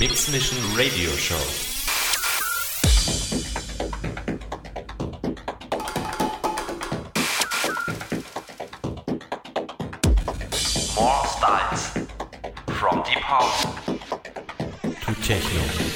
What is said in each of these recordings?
Mix Mission Radio Show. More styles. From deep house To Techno.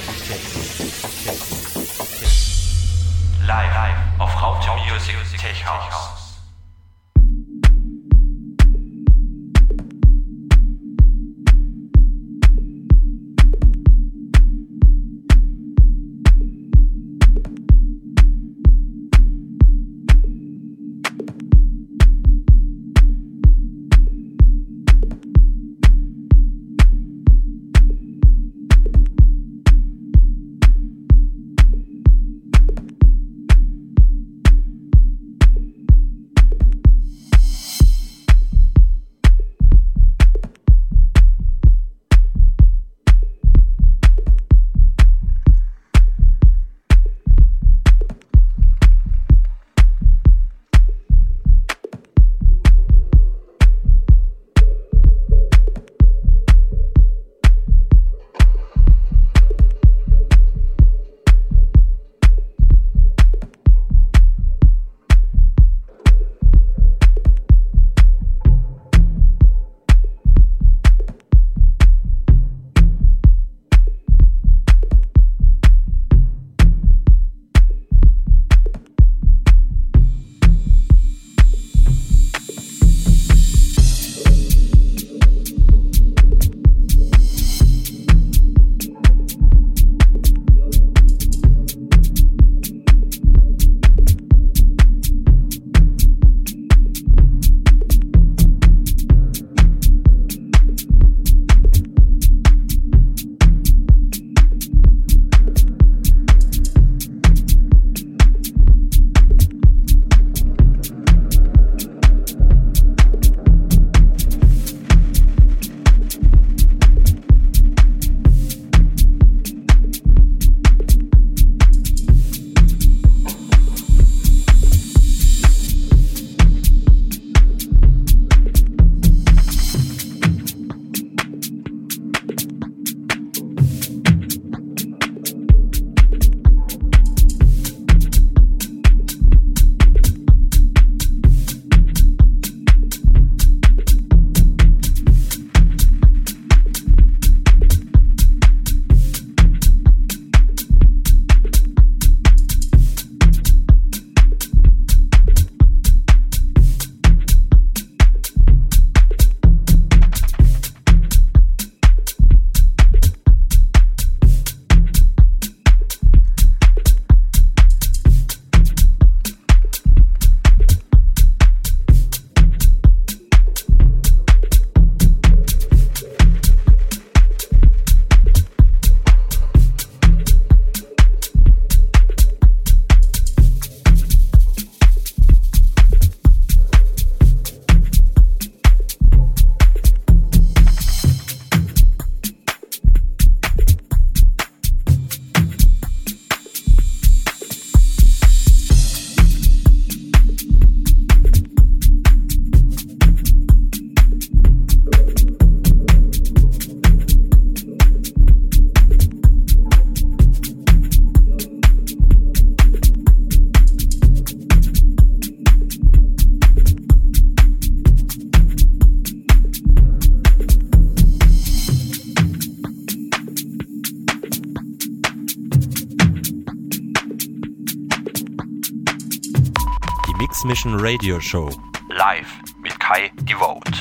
Die Mix Mission Radio Show. Live mit Kai Devote.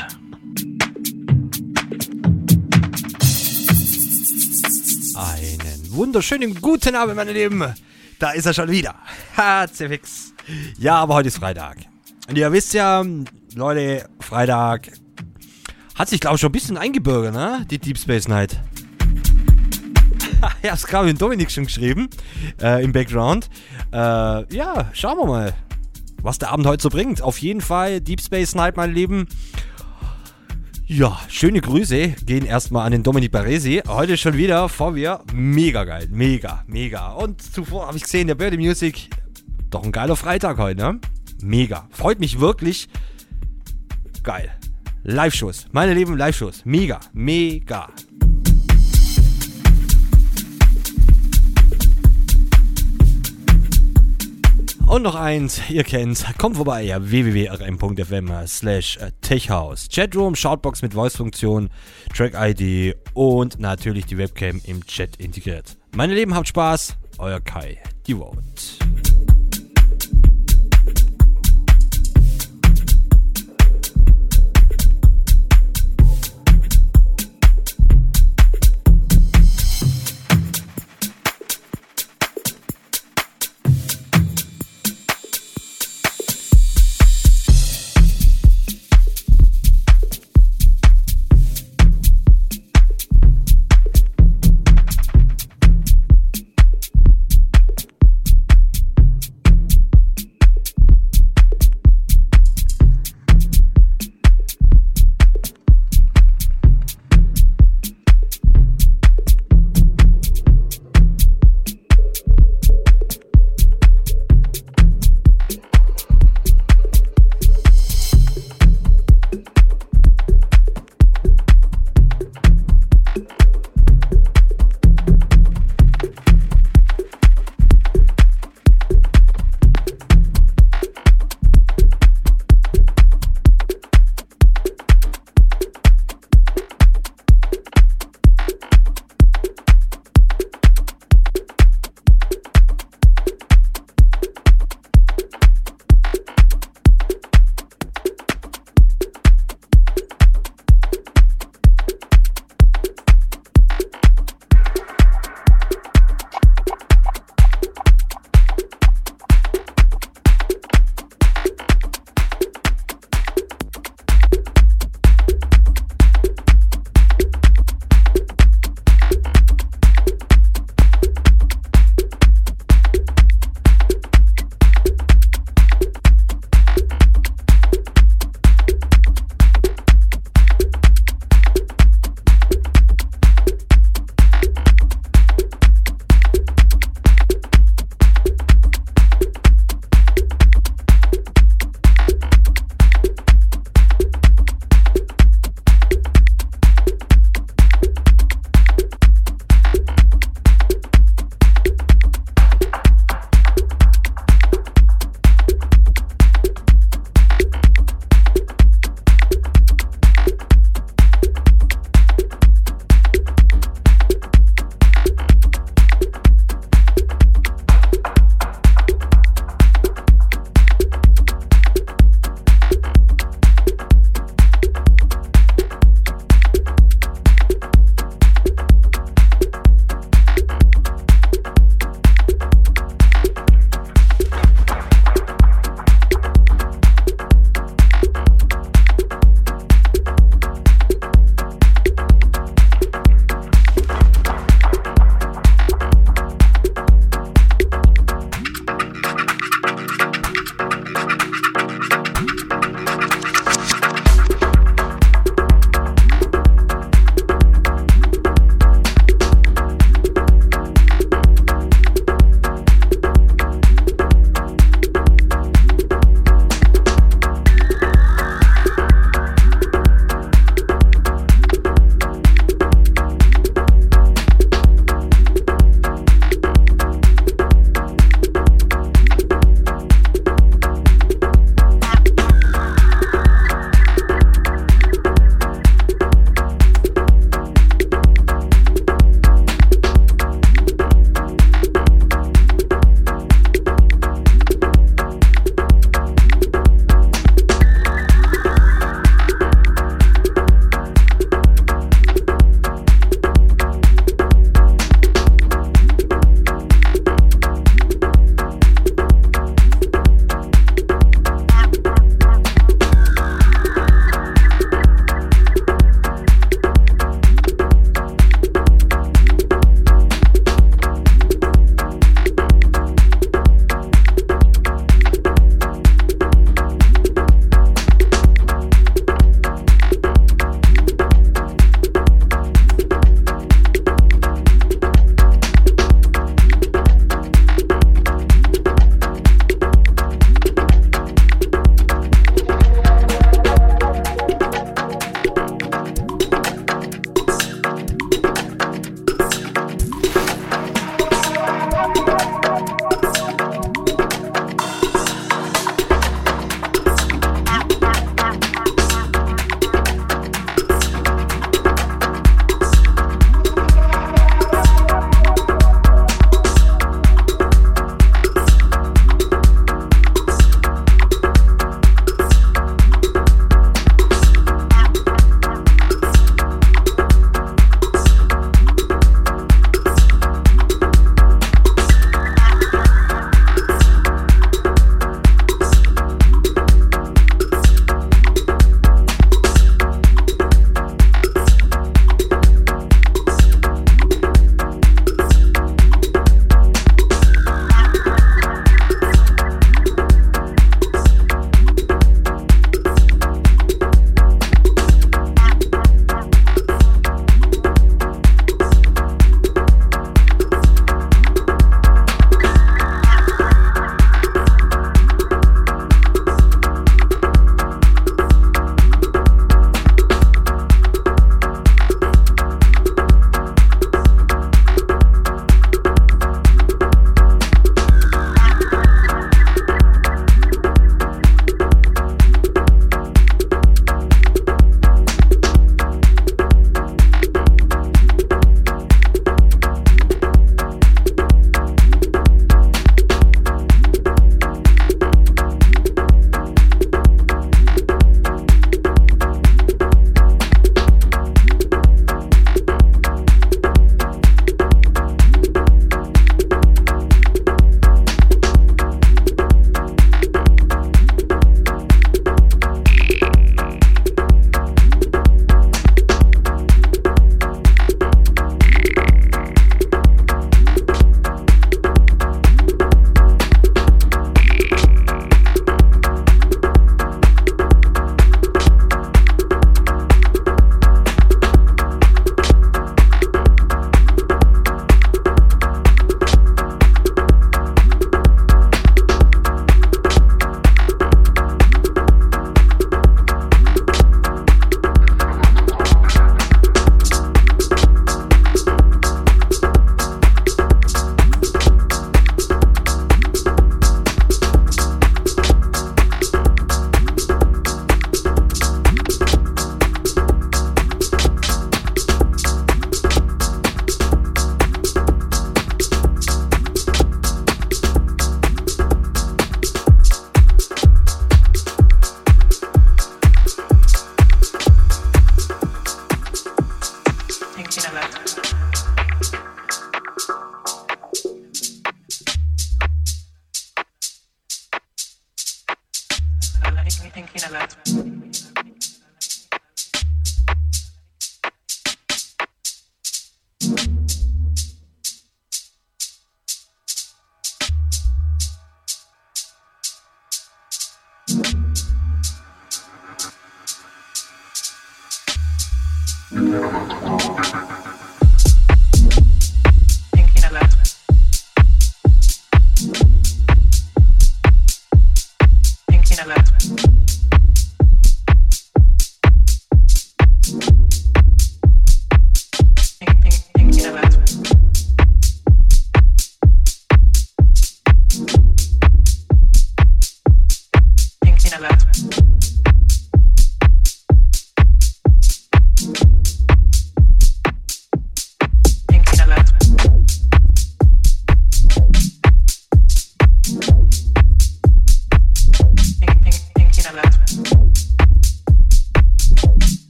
Einen wunderschönen guten Abend, meine Lieben. Da ist er schon wieder. HCFX. Ja, aber heute ist Freitag. Und ihr wisst ja, Leute, Freitag hat sich, glaube ich, schon ein bisschen eingebürgert, ne? Die Deep Space Night. ja, das gerade mit Dominik schon geschrieben. Äh, Im Background. Äh, ja, schauen wir mal, was der Abend heute so bringt. Auf jeden Fall Deep Space Night, meine Lieben. Ja, schöne Grüße gehen erstmal an den Dominik Baresi. Heute schon wieder vor mir. Mega geil. Mega, mega. Und zuvor habe ich gesehen, der Birdie Music. Doch ein geiler Freitag heute, ne? Mega. Freut mich wirklich. Geil. Live-Shows. Meine lieben Live-Shows. Mega, mega. Und noch eins, ihr kennt's, kommt vorbei, ja, www.rm.fm slash techhouse. Chatroom, Shoutbox mit Voice-Funktion, Track-ID und natürlich die Webcam im Chat integriert. Meine Lieben, habt Spaß, euer Kai, die Vote.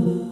Oh.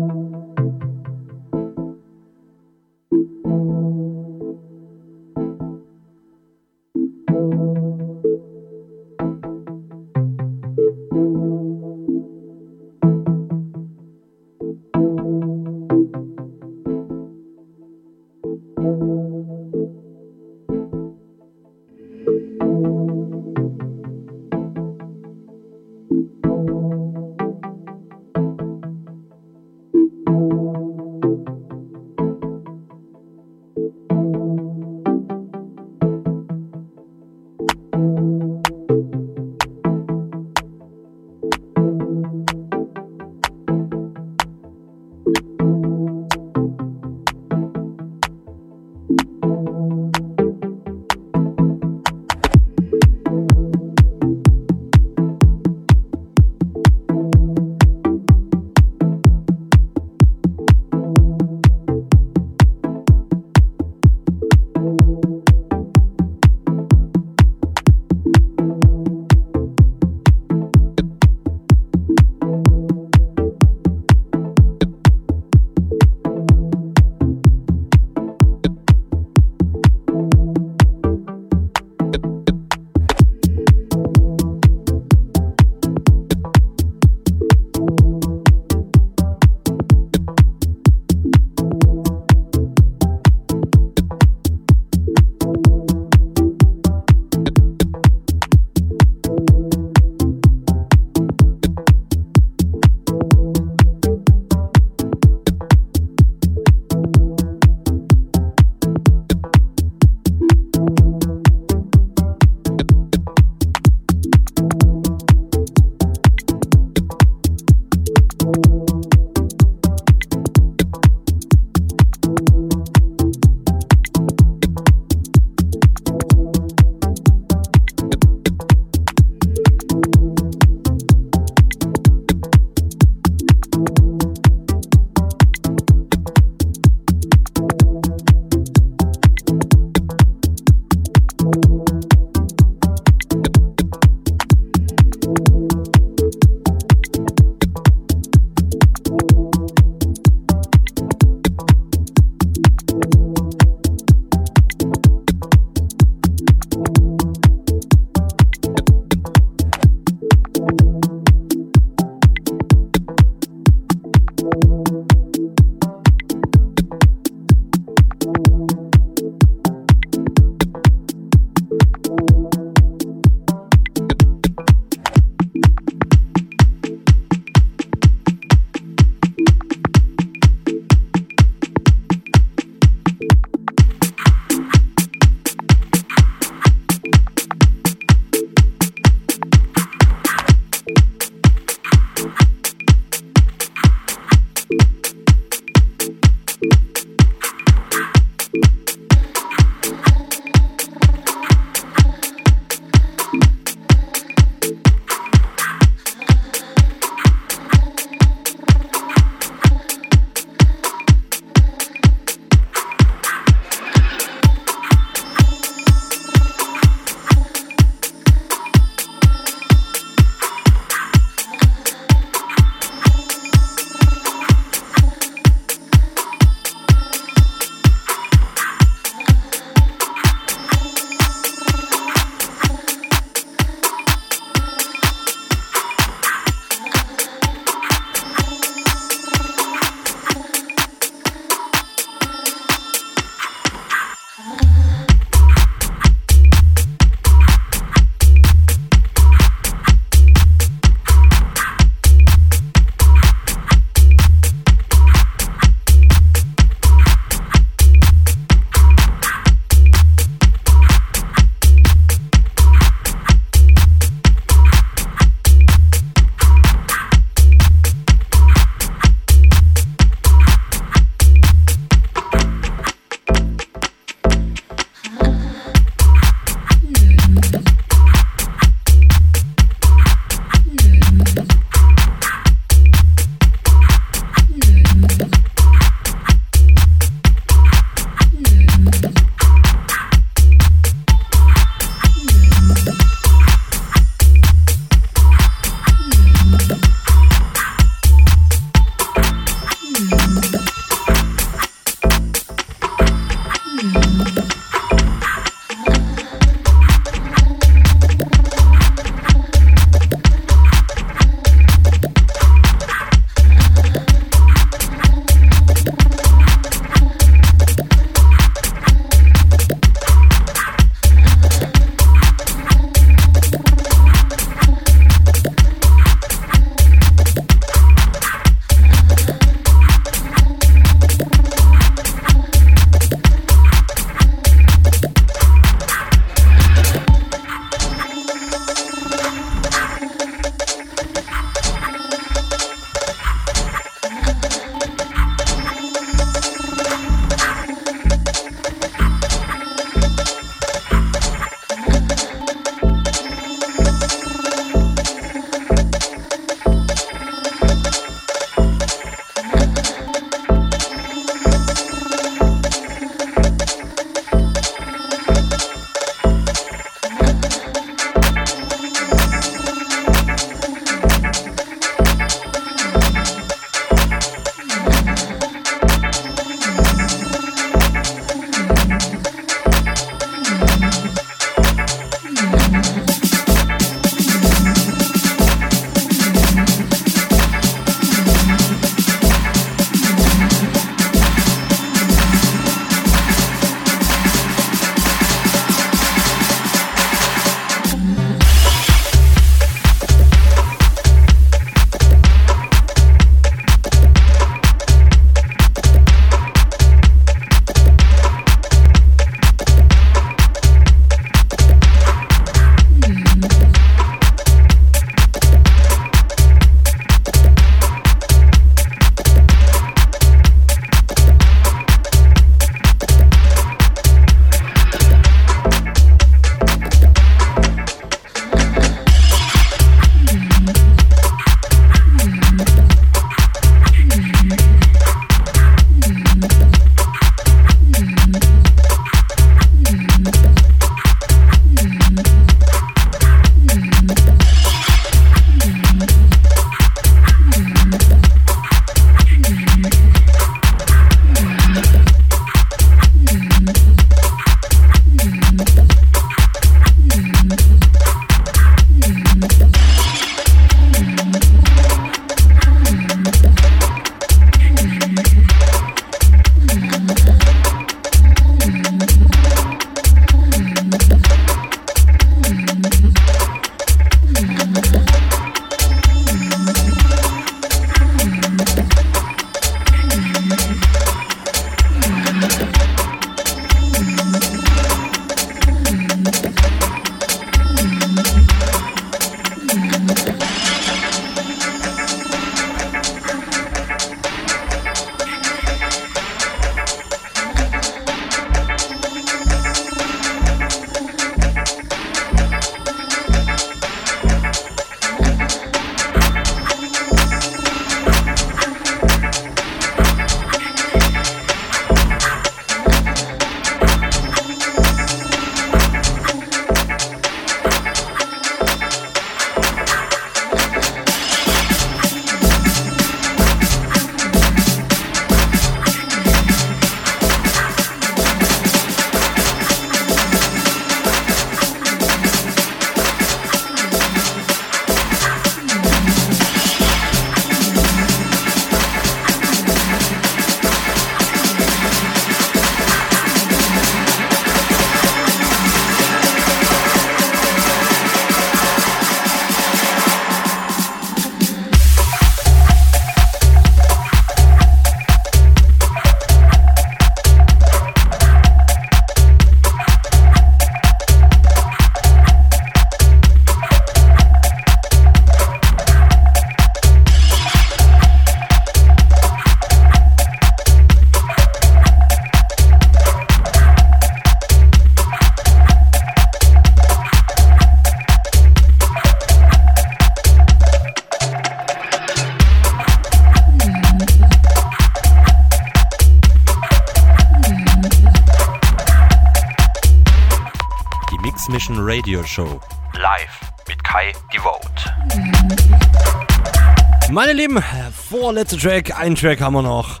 Vorletzter Track, einen Track haben wir noch.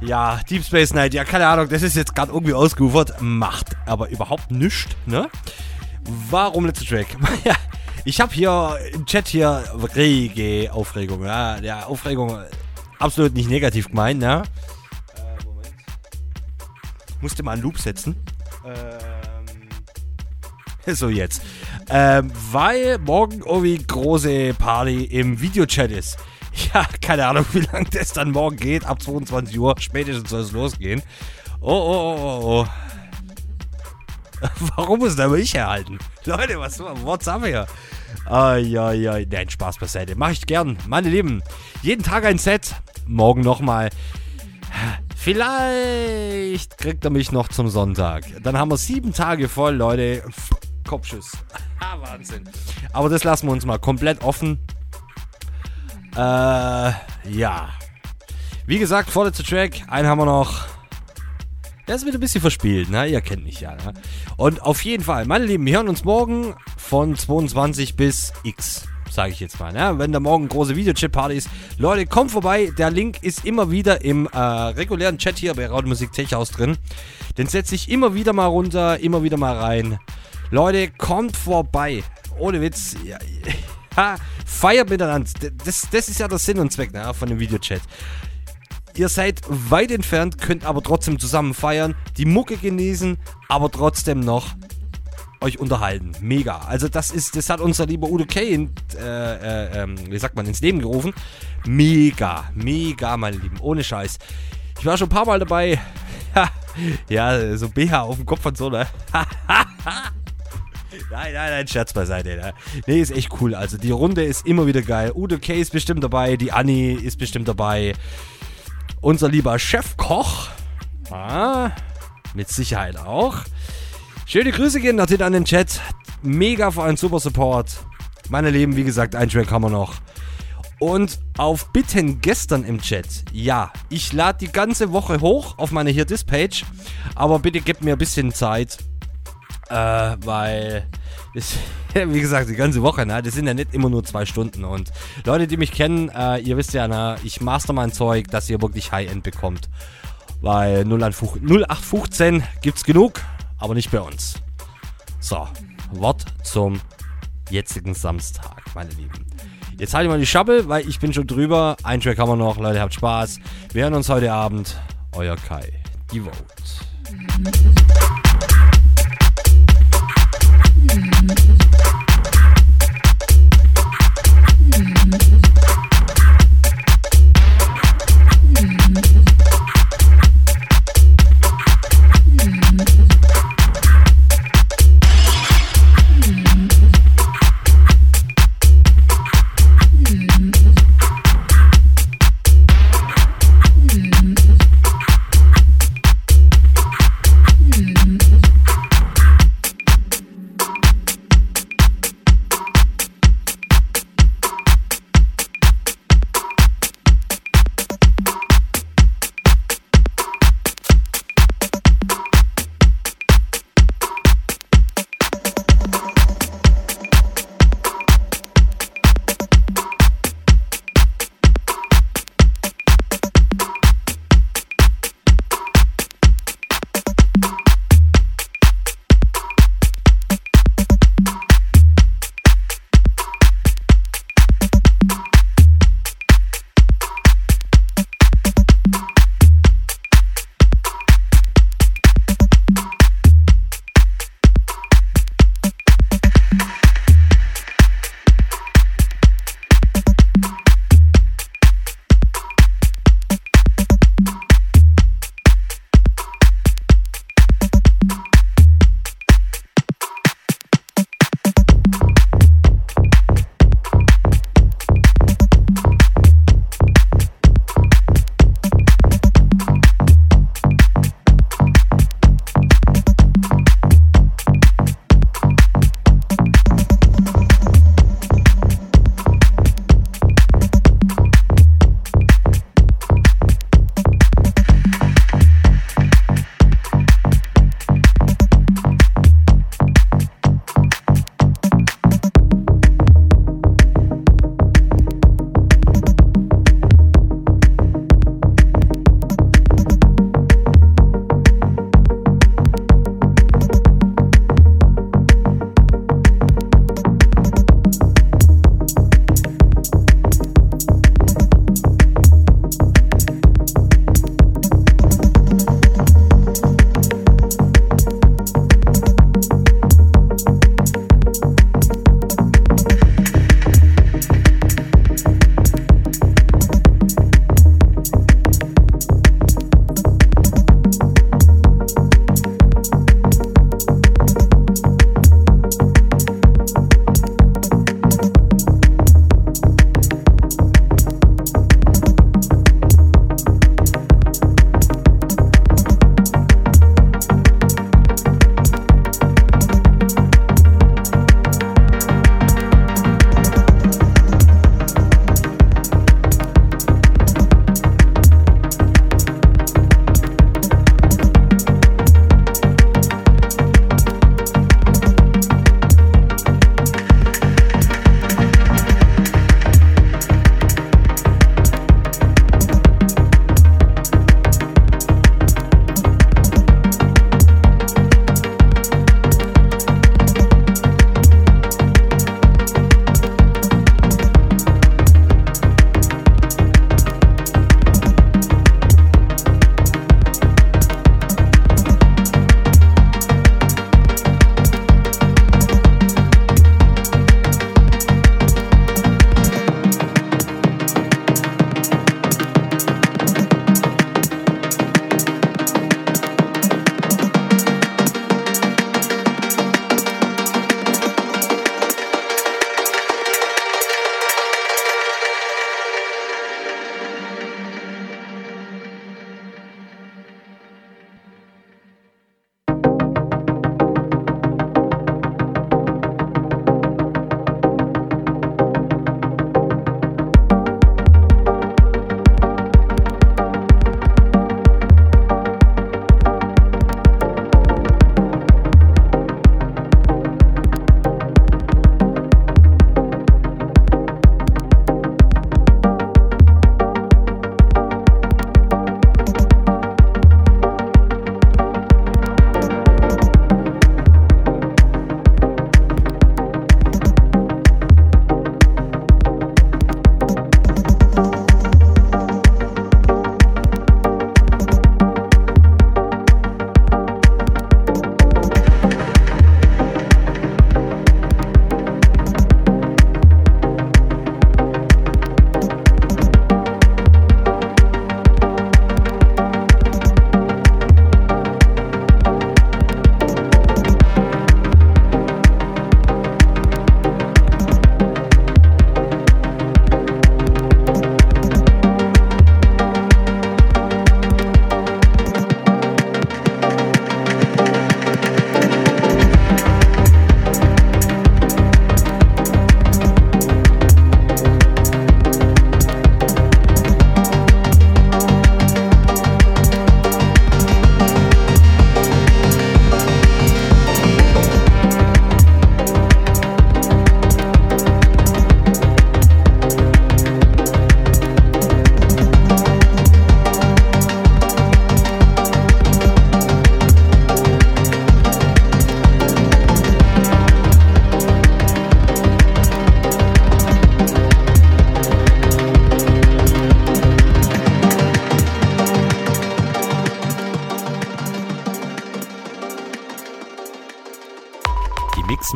Ja, Deep Space Night, ja, keine Ahnung, das ist jetzt gerade irgendwie ausgeufert, macht aber überhaupt nichts, ne? Warum letzter Track? Ich habe hier im Chat hier rege Aufregung, ja, ja, Aufregung absolut nicht negativ gemeint, ne? Äh, Moment. Musste mal einen Loop setzen. Ähm, so jetzt. Ähm, weil morgen irgendwie große Party im Videochat ist. Ja, keine Ahnung, wie lange das dann morgen geht. Ab 22 Uhr spätestens soll es losgehen. Oh, oh, oh, oh, oh. Warum muss aber ich herhalten? Leute, was what's up hier? Ai, Nein, Spaß beiseite. Mach ich gern. Meine Lieben, jeden Tag ein Set. Morgen nochmal. Vielleicht kriegt er mich noch zum Sonntag. Dann haben wir sieben Tage voll, Leute. Kopfschuss. Ah, Wahnsinn. Aber das lassen wir uns mal komplett offen. Äh, ja. Wie gesagt, vorletzter Track. Einen haben wir noch. Der ist wieder ein bisschen verspielt, ne? Ihr kennt mich ja, ne? Und auf jeden Fall, meine Lieben, wir hören uns morgen von 22 bis X, sage ich jetzt mal, ne? Wenn da morgen große Videochat-Party ist. Leute, kommt vorbei. Der Link ist immer wieder im äh, regulären Chat hier bei Raudmusik Tech House drin. Den setze ich immer wieder mal runter, immer wieder mal rein. Leute, kommt vorbei. Ohne Witz. Ja, feiert miteinander. Das, das ist ja der Sinn und Zweck ne, von dem Videochat. Ihr seid weit entfernt, könnt aber trotzdem zusammen feiern, die Mucke genießen, aber trotzdem noch euch unterhalten. Mega. Also das ist, das hat unser lieber Udo K. In, äh, äh, ähm, wie sagt man, ins Leben gerufen. Mega, mega, meine Lieben. Ohne Scheiß. Ich war schon ein paar Mal dabei. ja, so BH auf dem Kopf und so, ne? Nein, nein, nein, Scherz beiseite. Ne? Nee, ist echt cool. Also die Runde ist immer wieder geil. Udo K. ist bestimmt dabei, die Anni ist bestimmt dabei. Unser lieber Chefkoch. Ah, mit Sicherheit auch. Schöne Grüße gehen natürlich an den Chat. Mega für einen super Support. Meine Lieben, wie gesagt, ein Track haben wir noch. Und auf Bitten gestern im Chat. Ja, ich lade die ganze Woche hoch auf meine hier Dispage. Aber bitte gebt mir ein bisschen Zeit. Äh, weil, ich, wie gesagt, die ganze Woche, ne? Das sind ja nicht immer nur zwei Stunden. Und Leute, die mich kennen, äh, ihr wisst ja, ne? Ich master mein Zeug, dass ihr wirklich High-End bekommt. Weil 0815 gibt's genug, aber nicht bei uns. So, Wort zum jetzigen Samstag, meine Lieben. Jetzt halte ich mal die Schabbel, weil ich bin schon drüber. Ein Track haben wir noch. Leute, habt Spaß. Wir hören uns heute Abend. Euer Kai. Die Vote.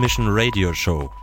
Mix Mission Radio Show.